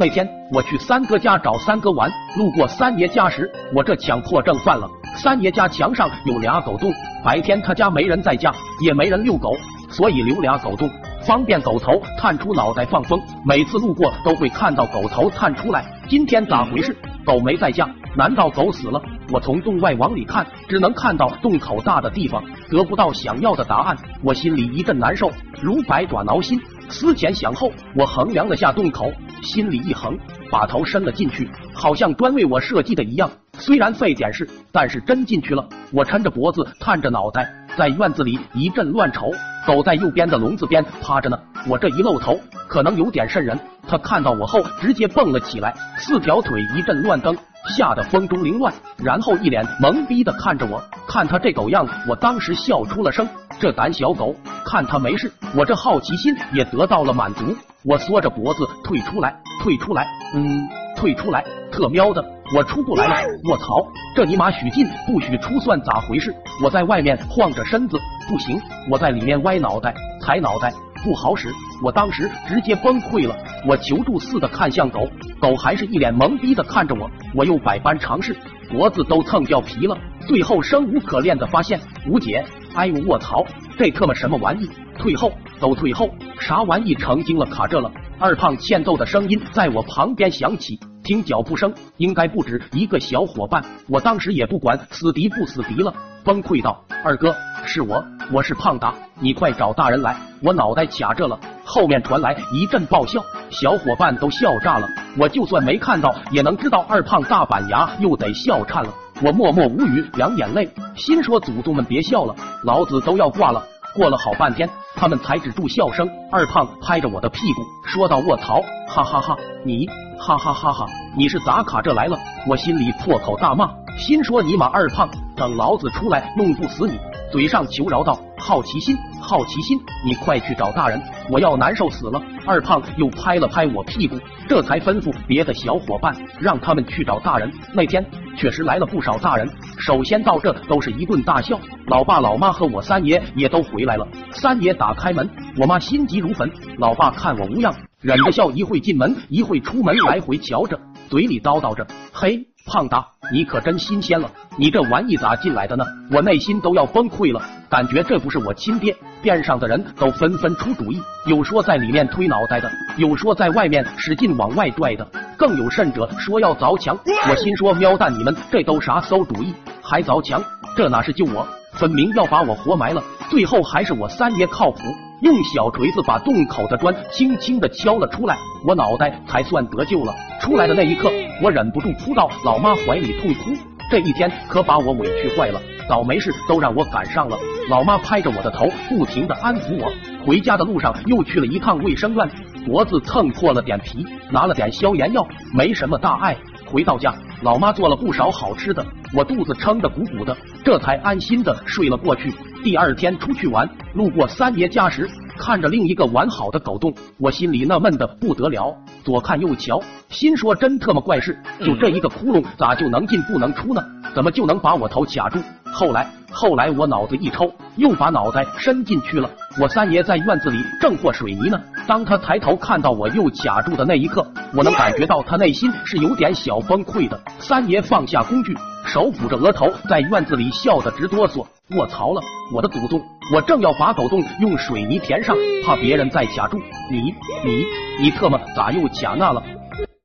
那天我去三哥家找三哥玩，路过三爷家时，我这强迫症犯了。三爷家墙上有俩狗洞，白天他家没人在家，也没人遛狗，所以留俩狗洞，方便狗头探出脑袋放风。每次路过都会看到狗头探出来。今天咋回事？狗没在家？难道狗死了？我从洞外往里看，只能看到洞口大的地方，得不到想要的答案，我心里一阵难受，如百爪挠心。思前想后，我衡量了下洞口，心里一横，把头伸了进去，好像专为我设计的一样。虽然费点事，但是真进去了。我抻着脖子，探着脑袋，在院子里一阵乱瞅。狗在右边的笼子边趴着呢。我这一露头，可能有点渗人。它看到我后，直接蹦了起来，四条腿一阵乱蹬，吓得风中凌乱，然后一脸懵逼的看着我。看它这狗样，我当时笑出了声。这胆小狗，看它没事，我这好奇心也得到了满足。我缩着脖子退出来，退出来，嗯，退出来。特喵的，我出不来了！卧槽，这尼玛许进不许出，算咋回事？我在外面晃着身子，不行，我在里面歪脑袋、踩脑袋，不好使。我当时直接崩溃了，我求助似的看向狗，狗还是一脸懵逼的看着我。我又百般尝试，脖子都蹭掉皮了，最后生无可恋的发现无解。哎呦卧槽，这特么什么玩意？退后，都退后！啥玩意成精了？卡这了！二胖欠揍的声音在我旁边响起。听脚步声，应该不止一个小伙伴。我当时也不管死敌不死敌了，崩溃道：“二哥，是我，我是胖达，你快找大人来！”我脑袋卡这了，后面传来一阵爆笑，小伙伴都笑炸了。我就算没看到，也能知道二胖大板牙又得笑颤了。我默默无语，两眼泪，心说：“祖宗们别笑了，老子都要挂了。”过了好半天，他们才止住笑声。二胖拍着我的屁股说道：“卧槽，哈哈哈，你。”哈哈哈哈！你是咋卡这来了？我心里破口大骂，心说尼玛二胖，等老子出来弄不死你！嘴上求饶道：好奇心，好奇心，你快去找大人，我要难受死了！二胖又拍了拍我屁股，这才吩咐别的小伙伴，让他们去找大人。那天确实来了不少大人，首先到这都是一顿大笑，老爸老妈和我三爷也都回来了。三爷打开门，我妈心急如焚，老爸看我无恙。忍着笑，一会进门，一会出门，来回瞧着，嘴里叨叨着：“嘿，胖达，你可真新鲜了，你这玩意咋进来的呢？”我内心都要崩溃了，感觉这不是我亲爹。边上的人都纷纷出主意，有说在里面推脑袋的，有说在外面使劲往外拽的，更有甚者说要凿墙。我心说：喵蛋，你们这都啥馊主意？还凿墙？这哪是救我，分明要把我活埋了。最后还是我三爷靠谱。用小锤子把洞口的砖轻轻的敲了出来，我脑袋才算得救了。出来的那一刻，我忍不住扑到老妈怀里痛哭。这一天可把我委屈坏了，倒霉事都让我赶上了。老妈拍着我的头，不停的安抚我。回家的路上又去了一趟卫生院，脖子蹭破了点皮，拿了点消炎药，没什么大碍。回到家，老妈做了不少好吃的，我肚子撑得鼓鼓的，这才安心的睡了过去。第二天出去玩，路过三爷家时，看着另一个完好的狗洞，我心里纳闷的不得了。左看右瞧，心说真特么怪事，就这一个窟窿，咋就能进不能出呢？怎么就能把我头卡住？后来，后来我脑子一抽，又把脑袋伸进去了。我三爷在院子里正和水泥呢。当他抬头看到我又卡住的那一刻，我能感觉到他内心是有点小崩溃的。三爷放下工具。手抚着额头，在院子里笑得直哆嗦。卧槽了，我的祖宗！我正要把狗洞用水泥填上，怕别人再卡住。你你你特么咋又卡那了？